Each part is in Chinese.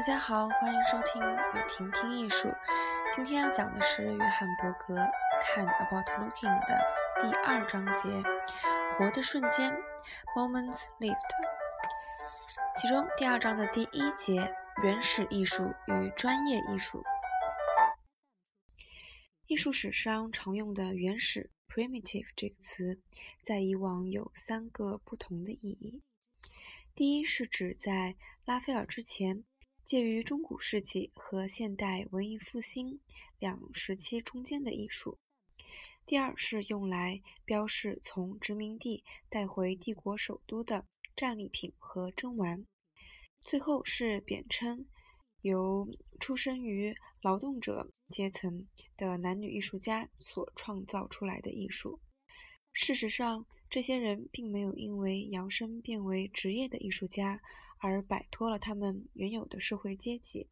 大家好，欢迎收听雨婷听艺术。今天要讲的是约翰伯格《看 About Looking》的第二章节“活的瞬间 ”（Moments Lived）。其中第二章的第一节“原始艺术与专业艺术”。艺术史上常用的“原始 ”（primitive） 这个词，在以往有三个不同的意义。第一是指在拉斐尔之前。介于中古世纪和现代文艺复兴两时期中间的艺术。第二是用来标示从殖民地带回帝国首都的战利品和珍玩。最后是贬称由出身于劳动者阶层的男女艺术家所创造出来的艺术。事实上，这些人并没有因为摇身变为职业的艺术家。而摆脱了他们原有的社会阶级，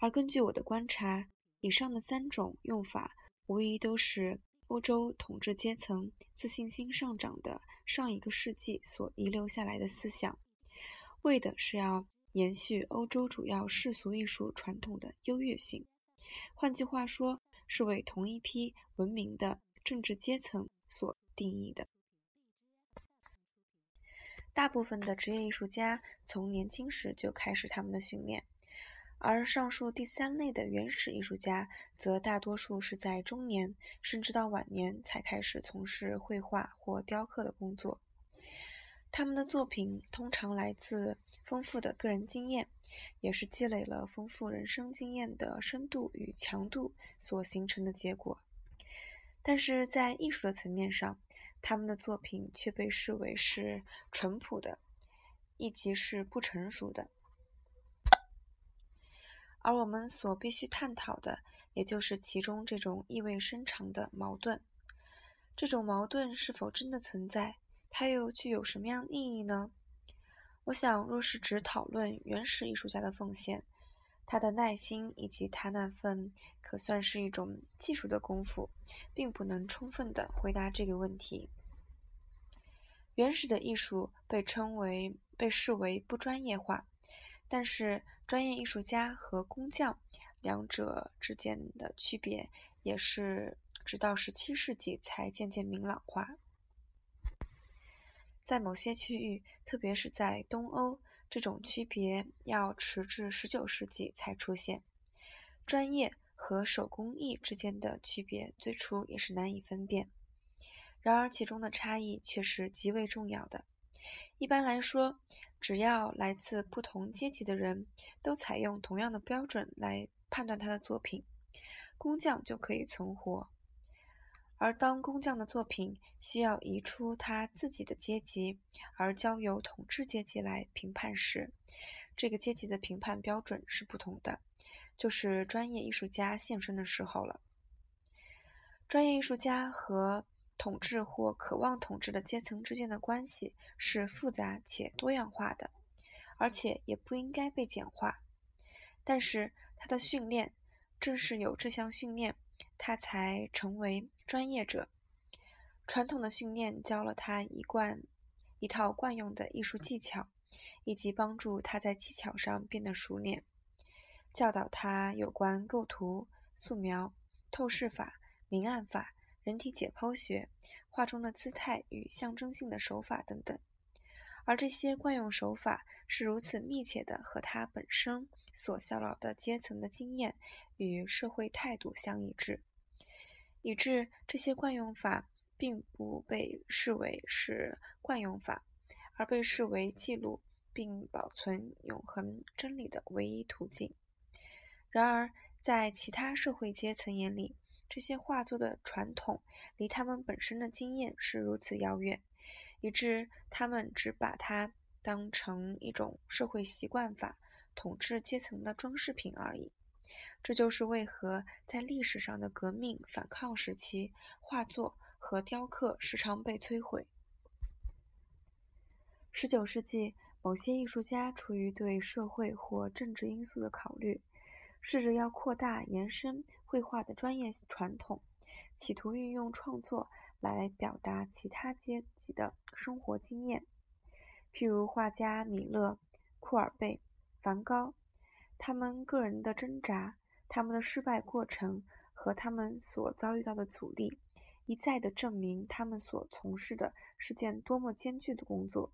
而根据我的观察，以上的三种用法无疑都是欧洲统治阶层自信心上涨的上一个世纪所遗留下来的思想，为的是要延续欧洲主要世俗艺术传统的优越性。换句话说，是为同一批文明的政治阶层所定义的。大部分的职业艺术家从年轻时就开始他们的训练，而上述第三类的原始艺术家，则大多数是在中年甚至到晚年才开始从事绘画或雕刻的工作。他们的作品通常来自丰富的个人经验，也是积累了丰富人生经验的深度与强度所形成的结果。但是在艺术的层面上，他们的作品却被视为是淳朴的，亦即是不成熟的。而我们所必须探讨的，也就是其中这种意味深长的矛盾。这种矛盾是否真的存在？它又具有什么样意义呢？我想，若是只讨论原始艺术家的奉献，他的耐心以及他那份可算是一种技术的功夫，并不能充分的回答这个问题。原始的艺术被称为、被视为不专业化，但是专业艺术家和工匠两者之间的区别，也是直到十七世纪才渐渐明朗化。在某些区域，特别是在东欧，这种区别要迟至十九世纪才出现。专业和手工艺之间的区别，最初也是难以分辨。然而，其中的差异却是极为重要的。一般来说，只要来自不同阶级的人都采用同样的标准来判断他的作品，工匠就可以存活。而当工匠的作品需要移出他自己的阶级，而交由统治阶级来评判时，这个阶级的评判标准是不同的，就是专业艺术家现身的时候了。专业艺术家和统治或渴望统治的阶层之间的关系是复杂且多样化的，而且也不应该被简化。但是他的训练，正是有这项训练，他才成为专业者。传统的训练教了他一贯一套惯用的艺术技巧，以及帮助他在技巧上变得熟练，教导他有关构图、素描、透视法、明暗法。人体解剖学、画中的姿态与象征性的手法等等，而这些惯用手法是如此密切的和他本身所效劳的阶层的经验与社会态度相一致，以致这些惯用法并不被视为是惯用法，而被视为记录并保存永恒真理的唯一途径。然而，在其他社会阶层眼里，这些画作的传统离他们本身的经验是如此遥远，以致他们只把它当成一种社会习惯法统治阶层的装饰品而已。这就是为何在历史上的革命反抗时期，画作和雕刻时常被摧毁。十九世纪，某些艺术家出于对社会或政治因素的考虑，试着要扩大延伸。绘画的专业传统，企图运用创作来表达其他阶级的生活经验，譬如画家米勒、库尔贝、梵高，他们个人的挣扎、他们的失败过程和他们所遭遇到的阻力，一再的证明他们所从事的是件多么艰巨的工作。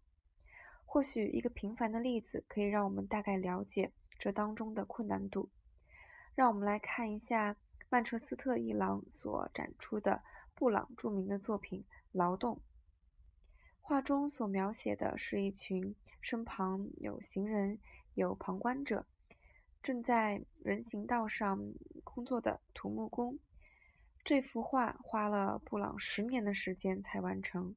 或许一个平凡的例子可以让我们大概了解这当中的困难度。让我们来看一下曼彻斯特一廊所展出的布朗著名的作品《劳动》。画中所描写的是一群身旁有行人、有旁观者，正在人行道上工作的土木工。这幅画花了布朗十年的时间才完成，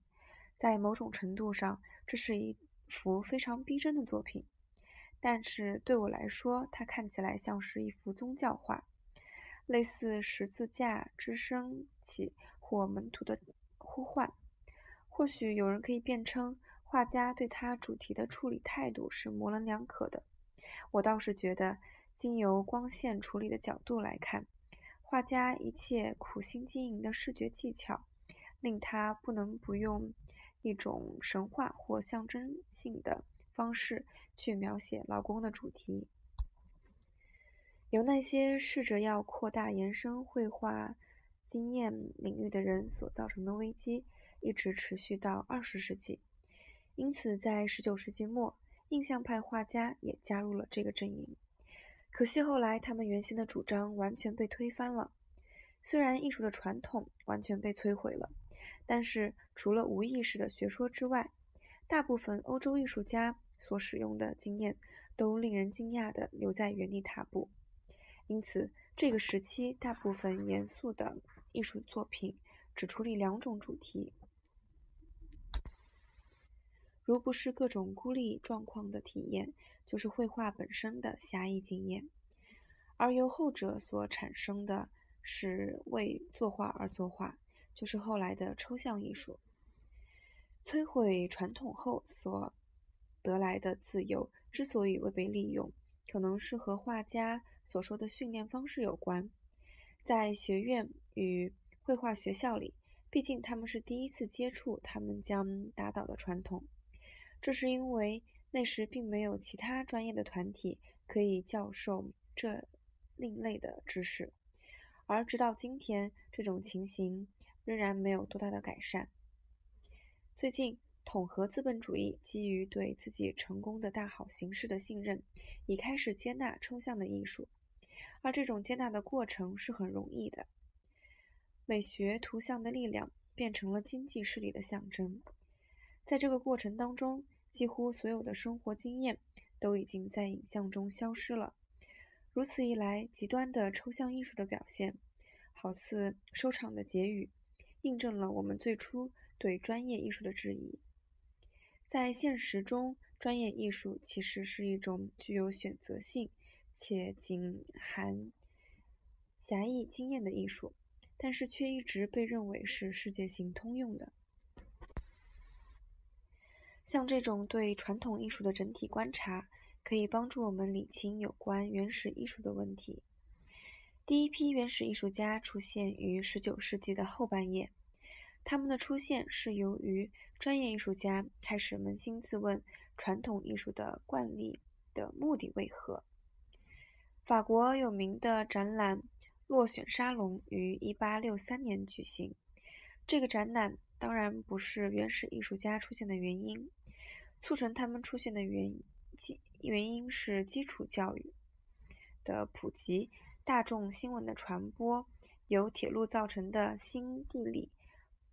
在某种程度上，这是一。幅非常逼真的作品，但是对我来说，它看起来像是一幅宗教画，类似十字架之升起或门徒的呼唤。或许有人可以辩称，画家对他主题的处理态度是模棱两可的。我倒是觉得，经由光线处理的角度来看，画家一切苦心经营的视觉技巧，令他不能不用。一种神话或象征性的方式去描写劳工的主题，由那些试着要扩大延伸绘画经验领域的人所造成的危机，一直持续到二十世纪。因此，在十九世纪末，印象派画家也加入了这个阵营。可惜后来，他们原先的主张完全被推翻了。虽然艺术的传统完全被摧毁了。但是，除了无意识的学说之外，大部分欧洲艺术家所使用的经验都令人惊讶地留在原地踏步。因此，这个时期大部分严肃的艺术作品只处理两种主题：如不是各种孤立状况的体验，就是绘画本身的狭义经验；而由后者所产生的是为作画而作画。就是后来的抽象艺术，摧毁传统后所得来的自由之所以未被利用，可能是和画家所说的训练方式有关。在学院与绘画学校里，毕竟他们是第一次接触他们将打倒的传统，这是因为那时并没有其他专业的团体可以教授这另类的知识，而直到今天，这种情形。仍然没有多大的改善。最近，统合资本主义基于对自己成功的大好形势的信任，已开始接纳抽象的艺术，而这种接纳的过程是很容易的。美学图像的力量变成了经济势力的象征。在这个过程当中，几乎所有的生活经验都已经在影像中消失了。如此一来，极端的抽象艺术的表现，好似收场的结语。印证了我们最初对专业艺术的质疑。在现实中，专业艺术其实是一种具有选择性且仅含狭义经验的艺术，但是却一直被认为是世界性通用的。像这种对传统艺术的整体观察，可以帮助我们理清有关原始艺术的问题。第一批原始艺术家出现于19世纪的后半叶，他们的出现是由于专业艺术家开始扪心自问传统艺术的惯例的目的为何。法国有名的展览落选沙龙于1863年举行，这个展览当然不是原始艺术家出现的原因，促成他们出现的原基原因是基础教育的普及。大众新闻的传播，由铁路造成的新地理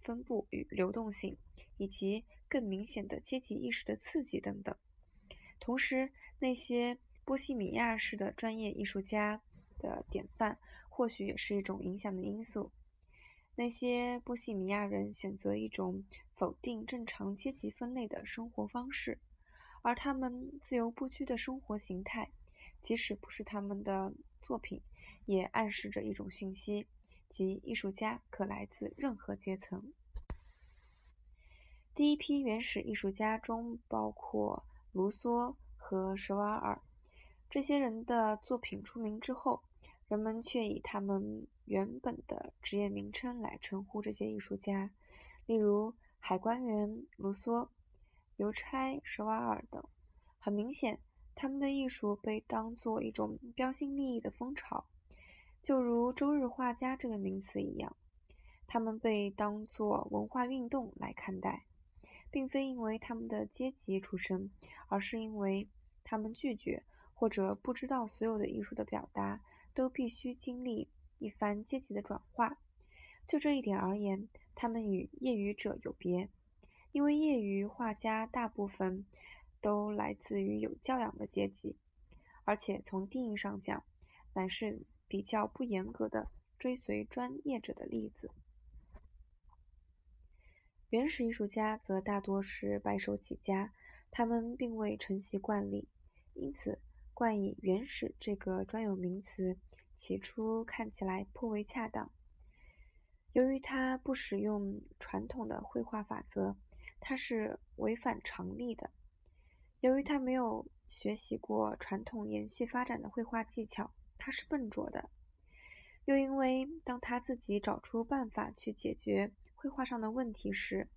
分布与流动性，以及更明显的阶级意识的刺激等等。同时，那些波西米亚式的专业艺术家的典范，或许也是一种影响的因素。那些波西米亚人选择一种否定正常阶级分类的生活方式，而他们自由不拘的生活形态，即使不是他们的作品。也暗示着一种讯息，即艺术家可来自任何阶层。第一批原始艺术家中包括卢梭和舍瓦尔。这些人的作品出名之后，人们却以他们原本的职业名称来称呼这些艺术家，例如海关员卢梭、邮差舍瓦尔等。很明显。他们的艺术被当作一种标新立异的风潮，就如“周日画家”这个名词一样。他们被当作文化运动来看待，并非因为他们的阶级出身，而是因为他们拒绝或者不知道所有的艺术的表达都必须经历一番阶级的转化。就这一点而言，他们与业余者有别，因为业余画家大部分都来自于有教养的阶级，而且从定义上讲，乃是比较不严格的追随专业者的例子。原始艺术家则大多是白手起家，他们并未承袭惯例，因此冠以“原始”这个专有名词，起初看起来颇为恰当。由于他不使用传统的绘画法则，他是违反常理的；由于他没有学习过传统延续发展的绘画技巧，他是笨拙的；又因为当他自己找出办法去解决绘画上的问题时，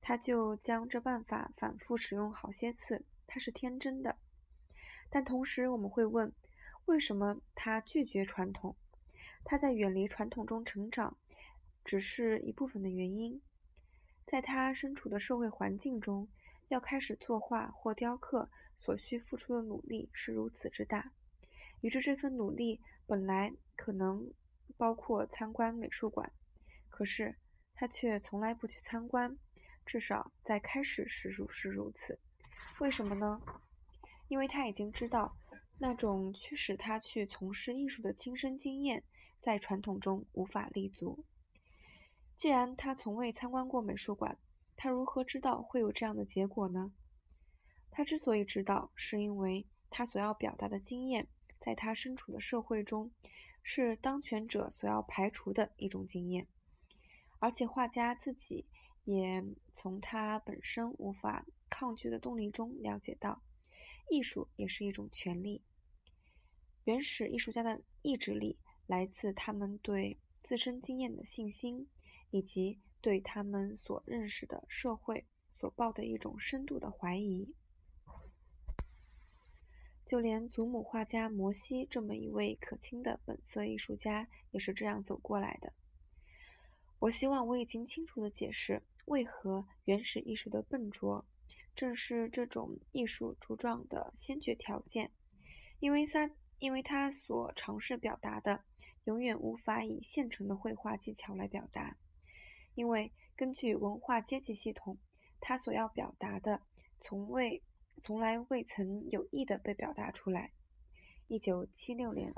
他就将这办法反复使用好些次，他是天真的。但同时我们会问，为什么他拒绝传统？他在远离传统中成长。只是一部分的原因，在他身处的社会环境中，要开始作画或雕刻所需付出的努力是如此之大，以致这份努力本来可能包括参观美术馆，可是他却从来不去参观，至少在开始时如是如此。为什么呢？因为他已经知道，那种驱使他去从事艺术的亲身经验，在传统中无法立足。既然他从未参观过美术馆，他如何知道会有这样的结果呢？他之所以知道，是因为他所要表达的经验，在他身处的社会中，是当权者所要排除的一种经验。而且画家自己也从他本身无法抗拒的动力中了解到，艺术也是一种权利。原始艺术家的意志力来自他们对自身经验的信心。以及对他们所认识的社会所抱的一种深度的怀疑，就连祖母画家摩西这么一位可亲的本色艺术家也是这样走过来的。我希望我已经清楚地解释，为何原始艺术的笨拙正是这种艺术茁壮的先决条件，因为他因为他所尝试表达的永远无法以现成的绘画技巧来表达。因为根据文化阶级系统，他所要表达的从未、从来未曾有意的被表达出来。一九七六年。